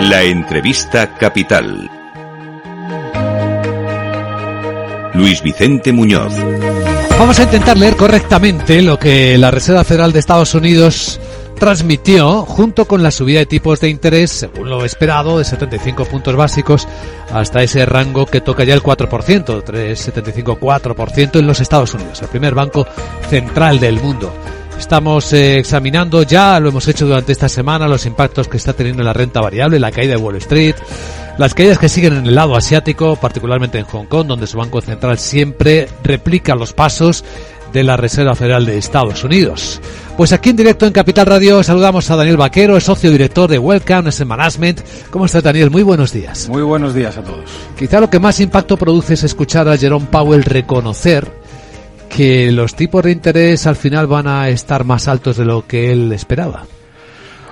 La entrevista capital. Luis Vicente Muñoz. Vamos a intentar leer correctamente lo que la Reserva Federal de Estados Unidos transmitió junto con la subida de tipos de interés, según lo esperado, de 75 puntos básicos hasta ese rango que toca ya el 4%, 3,75-4% en los Estados Unidos, el primer banco central del mundo. Estamos eh, examinando ya, lo hemos hecho durante esta semana, los impactos que está teniendo la renta variable, la caída de Wall Street, las caídas que siguen en el lado asiático, particularmente en Hong Kong, donde su Banco Central siempre replica los pasos de la Reserva Federal de Estados Unidos. Pues aquí en directo en Capital Radio saludamos a Daniel Vaquero, socio director de Welcome Asset Management. ¿Cómo está Daniel? Muy buenos días. Muy buenos días a todos. Quizá lo que más impacto produce es escuchar a Jerome Powell reconocer que los tipos de interés al final van a estar más altos de lo que él esperaba.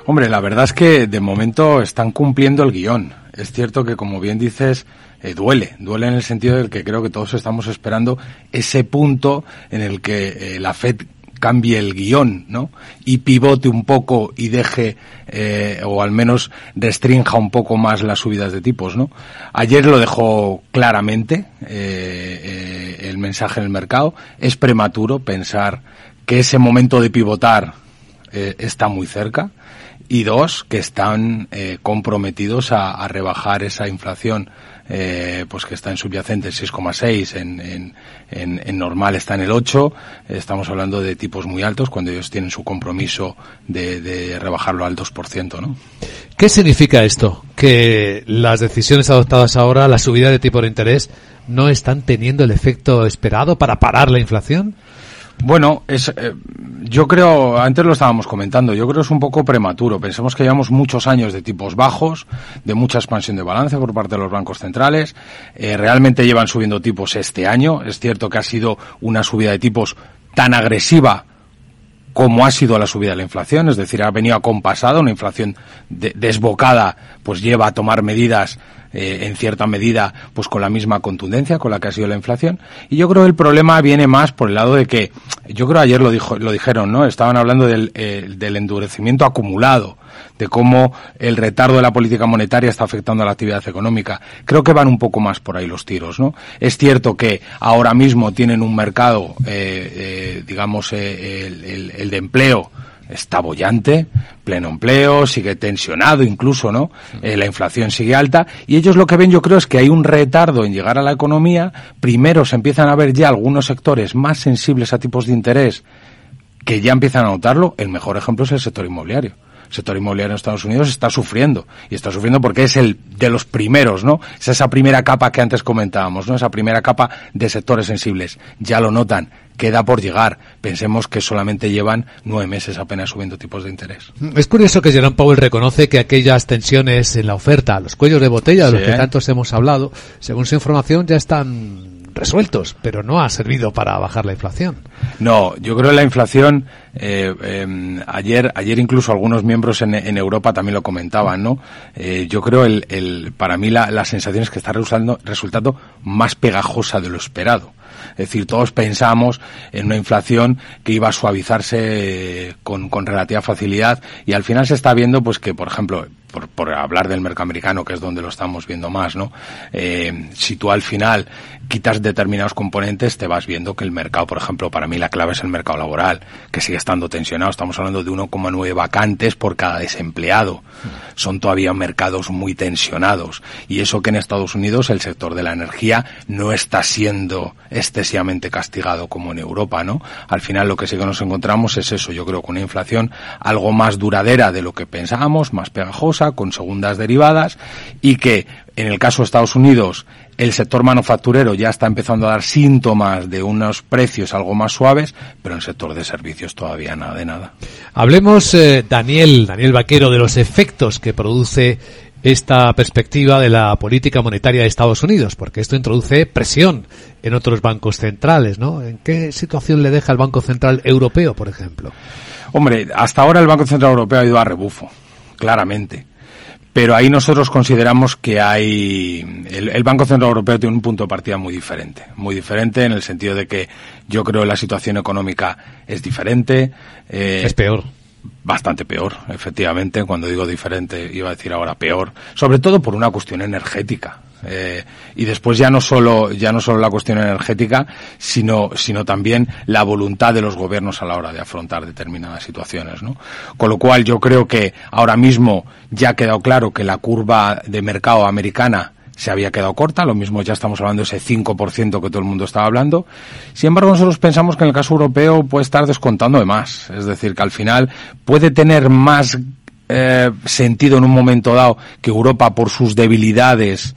Hombre, la verdad es que de momento están cumpliendo el guion. Es cierto que, como bien dices, eh, duele, duele en el sentido del que creo que todos estamos esperando ese punto en el que eh, la Fed cambie el guion, ¿no? Y pivote un poco y deje, eh, o al menos restrinja un poco más las subidas de tipos, ¿no? Ayer lo dejó claramente el mensaje en el mercado. Es prematuro pensar que ese momento de pivotar está muy cerca y dos, que están eh, comprometidos a, rebajar esa inflación eh, pues que está en subyacente 6,6, en, en, en, en, normal está en el 8, estamos hablando de tipos muy altos cuando ellos tienen su compromiso de, de rebajarlo al 2%, ¿no? ¿Qué significa esto? Que las decisiones adoptadas ahora, la subida de tipo de interés, no están teniendo el efecto esperado para parar la inflación? Bueno, es, eh, yo creo, antes lo estábamos comentando, yo creo que es un poco prematuro. Pensemos que llevamos muchos años de tipos bajos, de mucha expansión de balance por parte de los bancos centrales. Eh, realmente llevan subiendo tipos este año. Es cierto que ha sido una subida de tipos tan agresiva como ha sido la subida de la inflación, es decir, ha venido acompasada, una inflación desbocada, pues lleva a tomar medidas eh, en cierta medida, pues con la misma contundencia con la que ha sido la inflación. Y yo creo que el problema viene más por el lado de que, yo creo ayer lo dijo, lo dijeron, ¿no? Estaban hablando del, eh, del endurecimiento acumulado de cómo el retardo de la política monetaria está afectando a la actividad económica. Creo que van un poco más por ahí los tiros, ¿no? Es cierto que ahora mismo tienen un mercado, eh, eh, digamos, eh, el, el, de empleo está bollante, pleno empleo, sigue tensionado incluso, ¿no? Eh, la inflación sigue alta y ellos lo que ven yo creo es que hay un retardo en llegar a la economía. Primero se empiezan a ver ya algunos sectores más sensibles a tipos de interés que ya empiezan a notarlo. El mejor ejemplo es el sector inmobiliario sector inmobiliario en Estados Unidos está sufriendo. Y está sufriendo porque es el de los primeros, ¿no? Es esa primera capa que antes comentábamos, ¿no? Esa primera capa de sectores sensibles. Ya lo notan. Queda por llegar. Pensemos que solamente llevan nueve meses apenas subiendo tipos de interés. Es curioso que Jerome Powell reconoce que aquellas tensiones en la oferta, los cuellos de botella de los que tantos hemos hablado, según su información, ya están resueltos, pero no ha servido para bajar la inflación. No, yo creo que la inflación, eh, eh, ayer, ayer incluso algunos miembros en, Europa también lo comentaban, ¿no? Eh, yo creo el, el, para mí la, la sensación es que está resultando, resultando más pegajosa de lo esperado. Es decir, todos pensamos en una inflación que iba a suavizarse con, con relativa facilidad y al final se está viendo pues que, por ejemplo, por, por, hablar del mercado americano, que es donde lo estamos viendo más, ¿no? Eh, si tú al final quitas determinados componentes, te vas viendo que el mercado, por ejemplo, para mí la clave es el mercado laboral, que sigue estando tensionado. Estamos hablando de 1,9 vacantes por cada desempleado. Son todavía mercados muy tensionados. Y eso que en Estados Unidos el sector de la energía no está siendo excesivamente castigado como en Europa, ¿no? Al final lo que sí que nos encontramos es eso. Yo creo que una inflación algo más duradera de lo que pensábamos, más pegajosa, con segundas derivadas, y que en el caso de Estados Unidos el sector manufacturero ya está empezando a dar síntomas de unos precios algo más suaves, pero en el sector de servicios todavía nada de nada. Hablemos, eh, Daniel, Daniel Vaquero, de los efectos que produce esta perspectiva de la política monetaria de Estados Unidos, porque esto introduce presión en otros bancos centrales, ¿no? ¿En qué situación le deja el Banco Central Europeo, por ejemplo? Hombre, hasta ahora el Banco Central Europeo ha ido a rebufo, claramente pero ahí nosotros consideramos que hay el, el, Banco Central Europeo tiene un punto de partida muy diferente, muy diferente en el sentido de que yo creo que la situación económica es diferente. Eh, es peor bastante peor, efectivamente. Cuando digo diferente, iba a decir ahora peor, sobre todo por una cuestión energética. Eh, y después ya no solo ya no solo la cuestión energética, sino sino también la voluntad de los gobiernos a la hora de afrontar determinadas situaciones, ¿no? Con lo cual yo creo que ahora mismo ya ha quedado claro que la curva de mercado americana se había quedado corta, lo mismo ya estamos hablando de ese 5% que todo el mundo estaba hablando. Sin embargo, nosotros pensamos que en el caso europeo puede estar descontando de más, es decir, que al final puede tener más eh, sentido en un momento dado que Europa por sus debilidades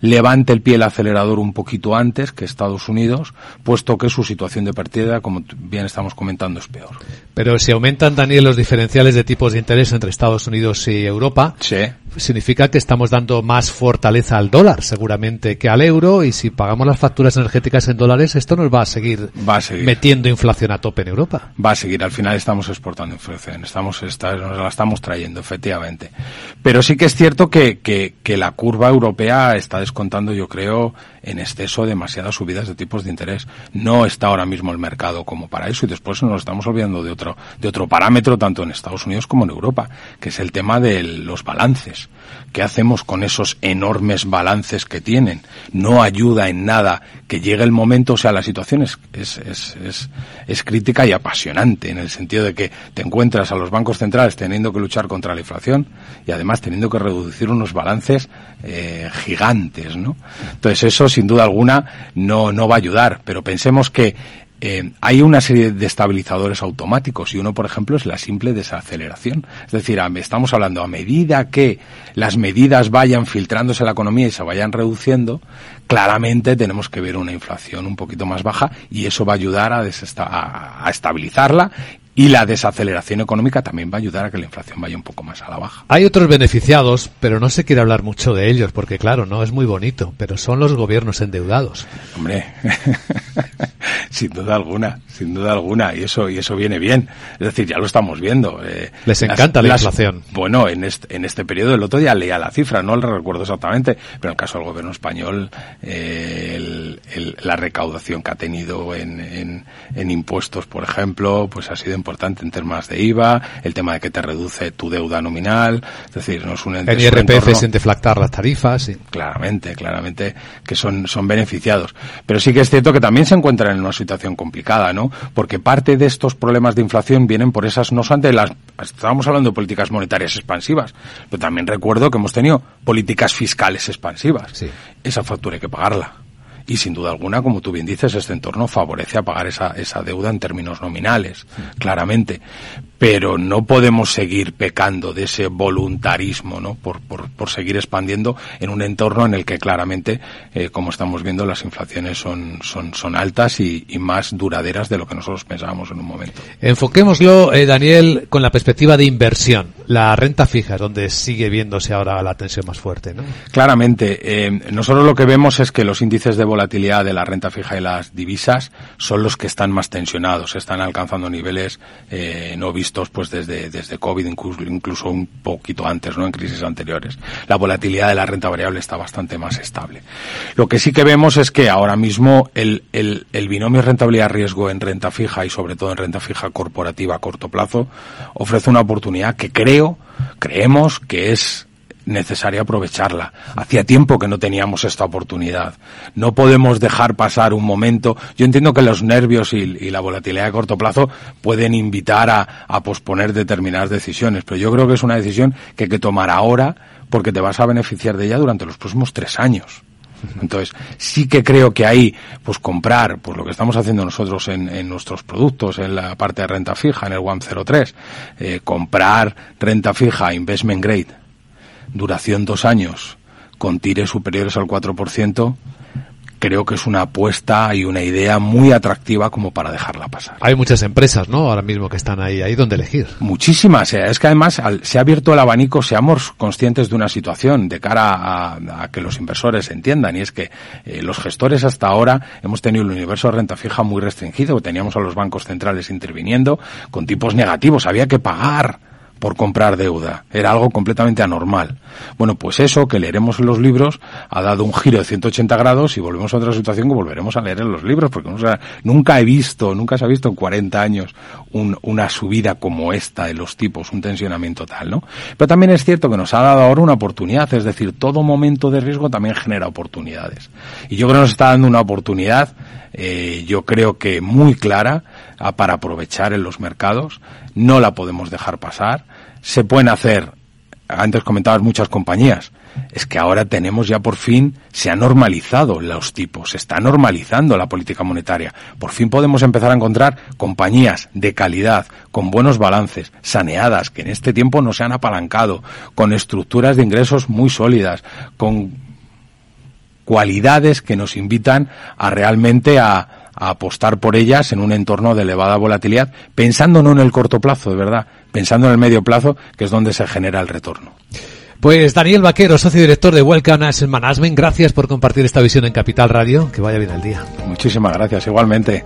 levante el pie el acelerador un poquito antes que Estados Unidos, puesto que su situación de partida, como bien estamos comentando, es peor. Pero si aumentan, Daniel, los diferenciales de tipos de interés entre Estados Unidos y Europa, sí. significa que estamos dando más fortaleza al dólar, seguramente, que al euro, y si pagamos las facturas energéticas en dólares, esto nos va a seguir, va a seguir. metiendo inflación a tope en Europa. Va a seguir, al final estamos exportando inflación, estamos, está, nos la estamos trayendo, efectivamente. Pero sí que es cierto que, que, que la curva europea está descontando, yo creo, en exceso demasiadas subidas de tipos de interés. No está ahora mismo el mercado como para eso y después nos estamos olvidando de otro, de otro parámetro tanto en Estados Unidos como en Europa, que es el tema de los balances. ¿Qué hacemos con esos enormes balances que tienen? No ayuda en nada que llegue el momento, o sea, la situación es, es, es, es, crítica y apasionante en el sentido de que te encuentras a los bancos centrales teniendo que luchar contra la inflación y además teniendo que reducir unos balances eh, gigantes, ¿no? Entonces eso sin duda alguna no, no va a ayudar, pero pensemos que eh, hay una serie de estabilizadores automáticos y uno, por ejemplo, es la simple desaceleración. Es decir, estamos hablando a medida que las medidas vayan filtrándose en la economía y se vayan reduciendo, claramente tenemos que ver una inflación un poquito más baja y eso va a ayudar a, a, a estabilizarla y la desaceleración económica también va a ayudar a que la inflación vaya un poco más a la baja. Hay otros beneficiados, pero no se quiere hablar mucho de ellos, porque claro, no es muy bonito, pero son los gobiernos endeudados. Hombre, sin duda alguna, sin duda alguna, y eso y eso viene bien. Es decir, ya lo estamos viendo. Eh, Les encanta las, la inflación. bueno, en este, en este periodo, el otro día leía la cifra, no la recuerdo exactamente, pero en el caso del gobierno español, eh, el, el, la recaudación que ha tenido en, en, en impuestos, por ejemplo, pues ha sido importante en temas de IVA, el tema de que te reduce tu deuda nominal, es decir, no es un El IRPF sin deflactar las tarifas, sí. Claramente, claramente que son, son beneficiados. Pero sí que es cierto que también se encuentran en una situación complicada, ¿no? Porque parte de estos problemas de inflación vienen por esas, no solamente las, estábamos hablando de políticas monetarias expansivas, pero también recuerdo que hemos tenido políticas fiscales expansivas. Sí. Esa factura hay que pagarla y sin duda alguna, como tú bien dices, este entorno favorece a pagar esa, esa deuda en términos nominales, claramente. Pero no podemos seguir pecando de ese voluntarismo, ¿no? Por, por, por seguir expandiendo en un entorno en el que claramente, eh, como estamos viendo, las inflaciones son, son, son altas y, y, más duraderas de lo que nosotros pensábamos en un momento. Enfoquémoslo, eh, Daniel, con la perspectiva de inversión. La renta fija es donde sigue viéndose ahora la tensión más fuerte, ¿no? Claramente. Eh, nosotros lo que vemos es que los índices de volatilidad de la renta fija y las divisas son los que están más tensionados, están alcanzando niveles eh, no vistos pues desde, desde COVID, incluso, incluso un poquito antes, ¿no? En crisis anteriores. La volatilidad de la renta variable está bastante más estable. Lo que sí que vemos es que ahora mismo el, el, el binomio rentabilidad-riesgo en renta fija y sobre todo en renta fija corporativa a corto plazo ofrece una oportunidad que creo, creemos que es necesario aprovecharla. Hacía tiempo que no teníamos esta oportunidad. No podemos dejar pasar un momento. Yo entiendo que los nervios y, y la volatilidad de corto plazo pueden invitar a, a, posponer determinadas decisiones, pero yo creo que es una decisión que hay que tomar ahora porque te vas a beneficiar de ella durante los próximos tres años. Entonces, sí que creo que ahí, pues comprar, pues lo que estamos haciendo nosotros en, en nuestros productos, en la parte de renta fija, en el 103, eh, comprar renta fija, investment grade, duración dos años con tires superiores al 4%, creo que es una apuesta y una idea muy atractiva como para dejarla pasar. Hay muchas empresas, ¿no? Ahora mismo que están ahí, ahí donde elegir. Muchísimas. Es que además al, se ha abierto el abanico, seamos conscientes de una situación de cara a, a que los inversores entiendan y es que eh, los gestores hasta ahora hemos tenido el universo de renta fija muy restringido, teníamos a los bancos centrales interviniendo con tipos negativos, había que pagar por comprar deuda. Era algo completamente anormal. Bueno, pues eso que leeremos en los libros ha dado un giro de 180 grados y volvemos a otra situación que volveremos a leer en los libros, porque nunca he visto, nunca se ha visto en 40 años una subida como esta de los tipos, un tensionamiento tal, ¿no? Pero también es cierto que nos ha dado ahora una oportunidad, es decir, todo momento de riesgo también genera oportunidades. Y yo creo que nos está dando una oportunidad, eh, yo creo que muy clara, para aprovechar en los mercados. No la podemos dejar pasar. Se pueden hacer, antes comentabas muchas compañías, es que ahora tenemos ya por fin, se ha normalizado los tipos, se está normalizando la política monetaria. Por fin podemos empezar a encontrar compañías de calidad, con buenos balances, saneadas, que en este tiempo no se han apalancado, con estructuras de ingresos muy sólidas, con cualidades que nos invitan a realmente a, a apostar por ellas en un entorno de elevada volatilidad, pensando no en el corto plazo, de verdad, pensando en el medio plazo, que es donde se genera el retorno. Pues Daniel Vaquero, socio director de Welcome Asset Management, gracias por compartir esta visión en Capital Radio. Que vaya bien el día. Muchísimas gracias, igualmente.